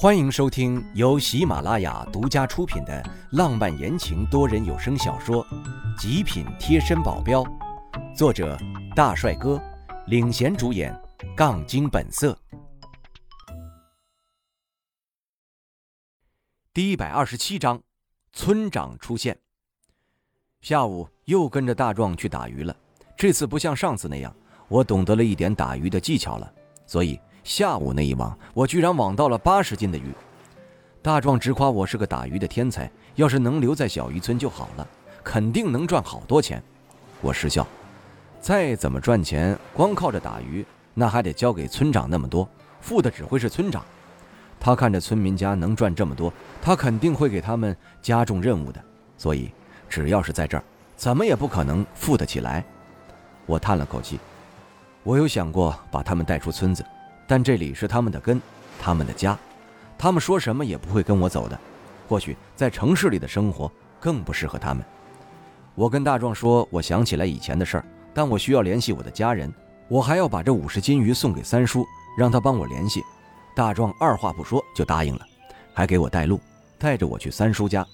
欢迎收听由喜马拉雅独家出品的浪漫言情多人有声小说《极品贴身保镖》，作者大帅哥领衔主演，杠精本色。第一百二十七章，村长出现。下午又跟着大壮去打鱼了，这次不像上次那样，我懂得了一点打鱼的技巧了，所以。下午那一网，我居然网到了八十斤的鱼。大壮直夸我是个打鱼的天才，要是能留在小渔村就好了，肯定能赚好多钱。我失笑，再怎么赚钱，光靠着打鱼，那还得交给村长那么多，富的只会是村长。他看着村民家能赚这么多，他肯定会给他们加重任务的。所以，只要是在这儿，怎么也不可能富得起来。我叹了口气，我有想过把他们带出村子。但这里是他们的根，他们的家，他们说什么也不会跟我走的。或许在城市里的生活更不适合他们。我跟大壮说，我想起来以前的事儿，但我需要联系我的家人，我还要把这五十斤鱼送给三叔，让他帮我联系。大壮二话不说就答应了，还给我带路，带着我去三叔家。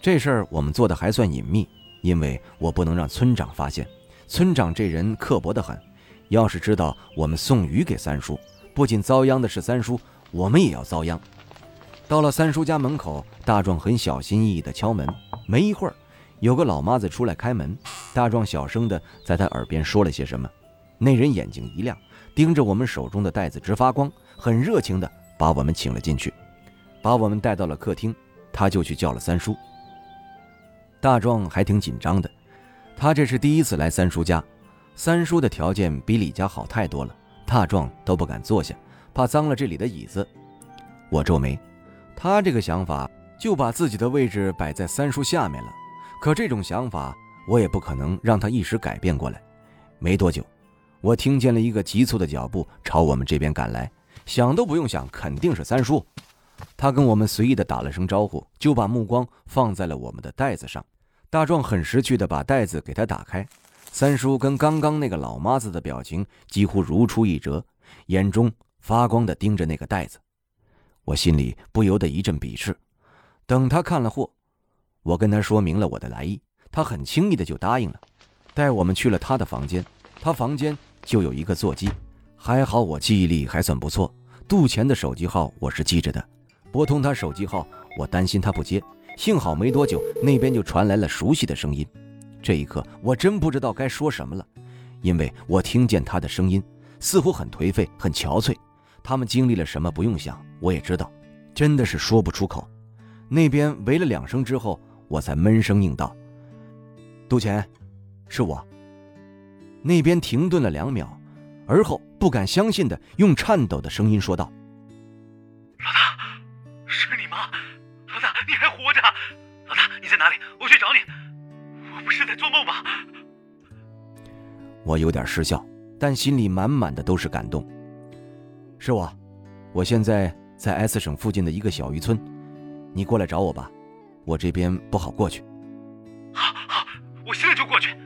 这事儿我们做的还算隐秘，因为我不能让村长发现。村长这人刻薄得很，要是知道我们送鱼给三叔，不仅遭殃的是三叔，我们也要遭殃。到了三叔家门口，大壮很小心翼翼地敲门。没一会儿，有个老妈子出来开门。大壮小声地在他耳边说了些什么，那人眼睛一亮，盯着我们手中的袋子直发光，很热情地把我们请了进去，把我们带到了客厅。他就去叫了三叔。大壮还挺紧张的，他这是第一次来三叔家。三叔的条件比李家好太多了。大壮都不敢坐下，怕脏了这里的椅子。我皱眉，他这个想法就把自己的位置摆在三叔下面了。可这种想法，我也不可能让他一时改变过来。没多久，我听见了一个急促的脚步朝我们这边赶来，想都不用想，肯定是三叔。他跟我们随意的打了声招呼，就把目光放在了我们的袋子上。大壮很识趣的把袋子给他打开。三叔跟刚刚那个老妈子的表情几乎如出一辙，眼中发光的盯着那个袋子，我心里不由得一阵鄙视。等他看了货，我跟他说明了我的来意，他很轻易的就答应了，带我们去了他的房间。他房间就有一个座机，还好我记忆力还算不错，杜钱的手机号我是记着的。拨通他手机号，我担心他不接，幸好没多久那边就传来了熟悉的声音。这一刻，我真不知道该说什么了，因为我听见他的声音似乎很颓废、很憔悴。他们经历了什么，不用想，我也知道，真的是说不出口。那边喂了两声之后，我才闷声应道：“杜钱，是我。”那边停顿了两秒，而后不敢相信的用颤抖的声音说道：“老大，是你吗？老大，你还活着？老大，你在哪里？我去找你。”不是在做梦吧？我有点失笑，但心里满满的都是感动。是我，我现在在 S 省附近的一个小渔村，你过来找我吧，我这边不好过去。好，好，我现在就过去。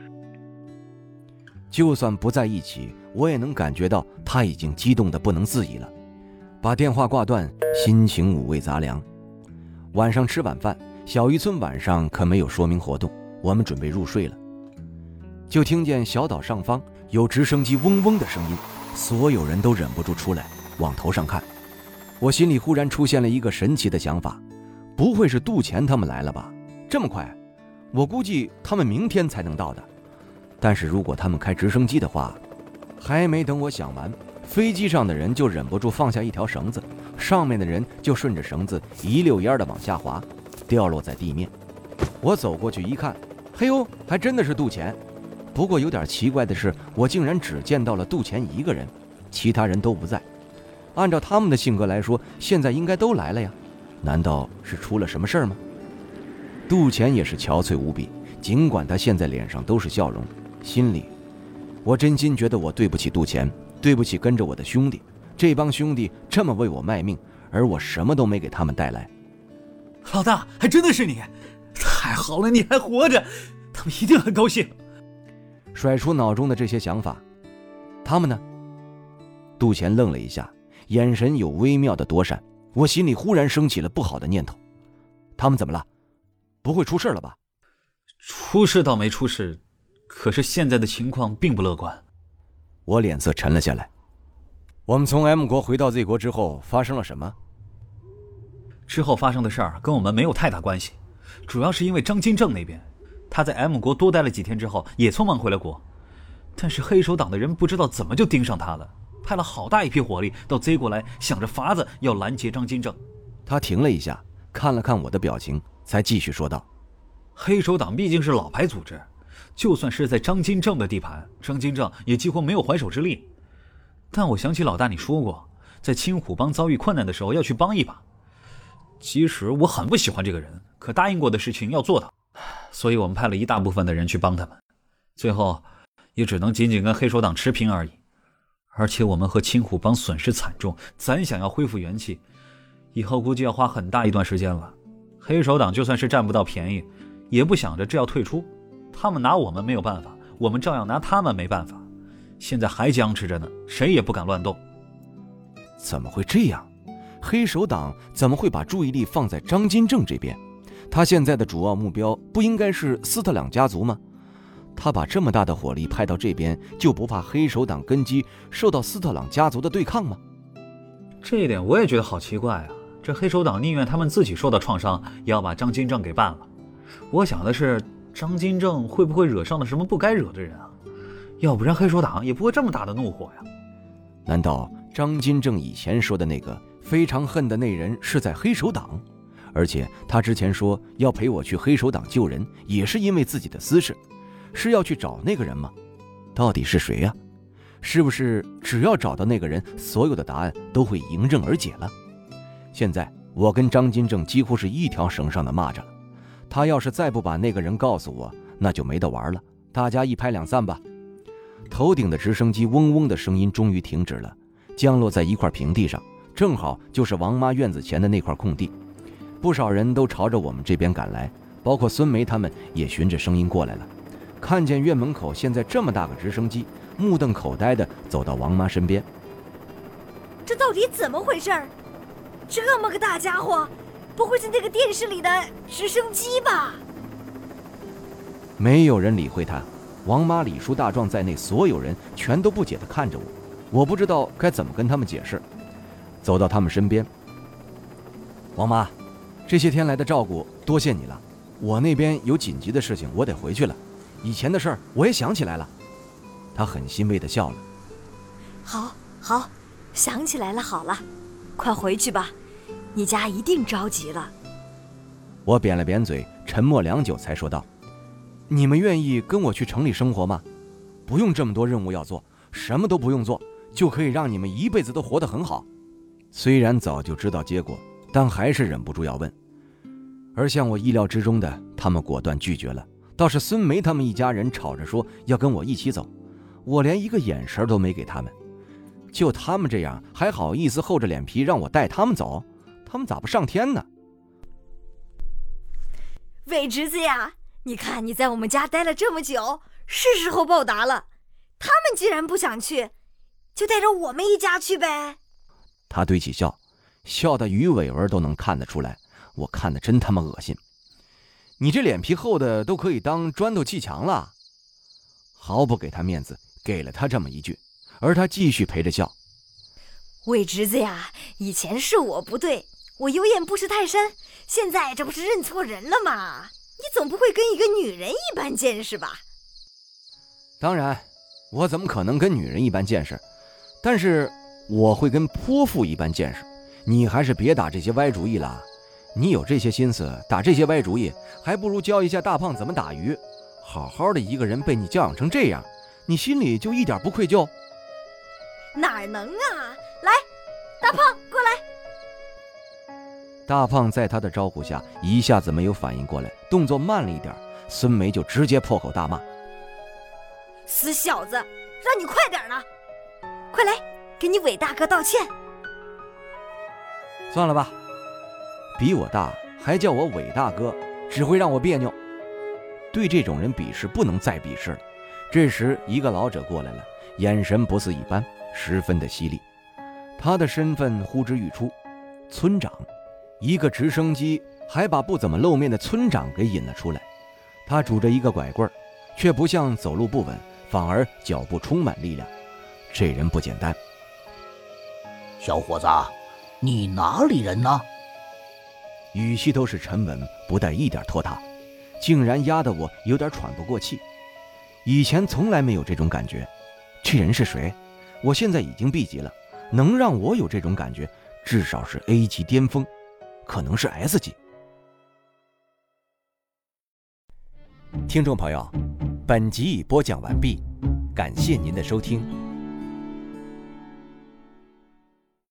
就算不在一起，我也能感觉到他已经激动的不能自已了。把电话挂断，心情五味杂粮。晚上吃晚饭，小渔村晚上可没有说明活动。我们准备入睡了，就听见小岛上方有直升机嗡嗡的声音，所有人都忍不住出来往头上看。我心里忽然出现了一个神奇的想法：不会是杜钱他们来了吧？这么快？我估计他们明天才能到的。但是如果他们开直升机的话，还没等我想完，飞机上的人就忍不住放下一条绳子，上面的人就顺着绳子一溜烟的往下滑，掉落在地面。我走过去一看。嘿呦，还真的是杜钱，不过有点奇怪的是，我竟然只见到了杜钱一个人，其他人都不在。按照他们的性格来说，现在应该都来了呀，难道是出了什么事儿吗？杜钱也是憔悴无比，尽管他现在脸上都是笑容，心里，我真心觉得我对不起杜钱，对不起跟着我的兄弟，这帮兄弟这么为我卖命，而我什么都没给他们带来。老大，还真的是你。太好了，你还活着，他们一定很高兴。甩出脑中的这些想法，他们呢？杜钱愣了一下，眼神有微妙的躲闪。我心里忽然升起了不好的念头。他们怎么了？不会出事了吧？出事倒没出事，可是现在的情况并不乐观。我脸色沉了下来。我们从 M 国回到 Z 国之后发生了什么？之后发生的事儿跟我们没有太大关系，主要是因为张金正那边，他在 M 国多待了几天之后也匆忙回了国，但是黑手党的人不知道怎么就盯上他了，派了好大一批火力到 Z 国来，想着法子要拦截张金正。他停了一下，看了看我的表情，才继续说道：“黑手党毕竟是老牌组织，就算是在张金正的地盘，张金正也几乎没有还手之力。但我想起老大你说过，在青虎帮遭遇困难的时候要去帮一把。”其实我很不喜欢这个人，可答应过的事情要做到，所以我们派了一大部分的人去帮他们，最后也只能仅仅跟黑手党持平而已。而且我们和青虎帮损失惨重，咱想要恢复元气，以后估计要花很大一段时间了。黑手党就算是占不到便宜，也不想着这要退出，他们拿我们没有办法，我们照样拿他们没办法。现在还僵持着呢，谁也不敢乱动。怎么会这样？黑手党怎么会把注意力放在张金正这边？他现在的主要目标不应该是斯特朗家族吗？他把这么大的火力派到这边，就不怕黑手党根基受到斯特朗家族的对抗吗？这一点我也觉得好奇怪啊！这黑手党宁愿他们自己受到创伤，也要把张金正给办了。我想的是，张金正会不会惹上了什么不该惹的人啊？要不然黑手党也不会这么大的怒火呀。难道张金正以前说的那个？非常恨的那人是在黑手党，而且他之前说要陪我去黑手党救人，也是因为自己的私事，是要去找那个人吗？到底是谁呀？是不是只要找到那个人，所有的答案都会迎刃而解了？现在我跟张金正几乎是一条绳上的蚂蚱了，他要是再不把那个人告诉我，那就没得玩了。大家一拍两散吧。头顶的直升机嗡嗡的声音终于停止了，降落在一块平地上。正好就是王妈院子前的那块空地，不少人都朝着我们这边赶来，包括孙梅他们也循着声音过来了。看见院门口现在这么大个直升机，目瞪口呆的走到王妈身边。这到底怎么回事？这么个大家伙，不会是那个电视里的直升机吧？没有人理会他，王妈、李叔、大壮在内，所有人全都不解的看着我，我不知道该怎么跟他们解释。走到他们身边，王妈，这些天来的照顾，多谢你了。我那边有紧急的事情，我得回去了。以前的事儿我也想起来了。他很欣慰的笑了。好，好，想起来了。好了，快回去吧，你家一定着急了。我扁了扁嘴，沉默良久，才说道：“你们愿意跟我去城里生活吗？不用这么多任务要做，什么都不用做，就可以让你们一辈子都活得很好。”虽然早就知道结果，但还是忍不住要问。而像我意料之中的，他们果断拒绝了。倒是孙梅他们一家人吵着说要跟我一起走，我连一个眼神都没给他们。就他们这样，还好意思厚着脸皮让我带他们走？他们咋不上天呢？伟侄子呀，你看你在我们家待了这么久，是时候报答了。他们既然不想去，就带着我们一家去呗。他堆起笑，笑的鱼尾纹都能看得出来。我看的真他妈恶心。你这脸皮厚的都可以当砖头砌墙了。毫不给他面子，给了他这么一句，而他继续陪着笑。伟侄子呀，以前是我不对，我有眼不识泰山。现在这不是认错人了吗？你总不会跟一个女人一般见识吧？当然，我怎么可能跟女人一般见识？但是。我会跟泼妇一般见识，你还是别打这些歪主意了。你有这些心思打这些歪主意，还不如教一下大胖怎么打鱼。好好的一个人被你教养成这样，你心里就一点不愧疚？哪能啊！来，大胖过来。大胖在他的招呼下一下子没有反应过来，动作慢了一点。孙梅就直接破口大骂：“死小子，让你快点呢！快来！”给你伟大哥道歉。算了吧，比我大还叫我伟大哥，只会让我别扭。对这种人鄙视不能再鄙视了。这时，一个老者过来了，眼神不似一般，十分的犀利。他的身份呼之欲出，村长。一个直升机还把不怎么露面的村长给引了出来。他拄着一个拐棍，却不像走路不稳，反而脚步充满力量。这人不简单。小伙子，你哪里人呢？语气都是沉稳，不带一点拖沓，竟然压得我有点喘不过气。以前从来没有这种感觉。这人是谁？我现在已经 B 级了，能让我有这种感觉，至少是 A 级巅峰，可能是 S 级。听众朋友，本集已播讲完毕，感谢您的收听。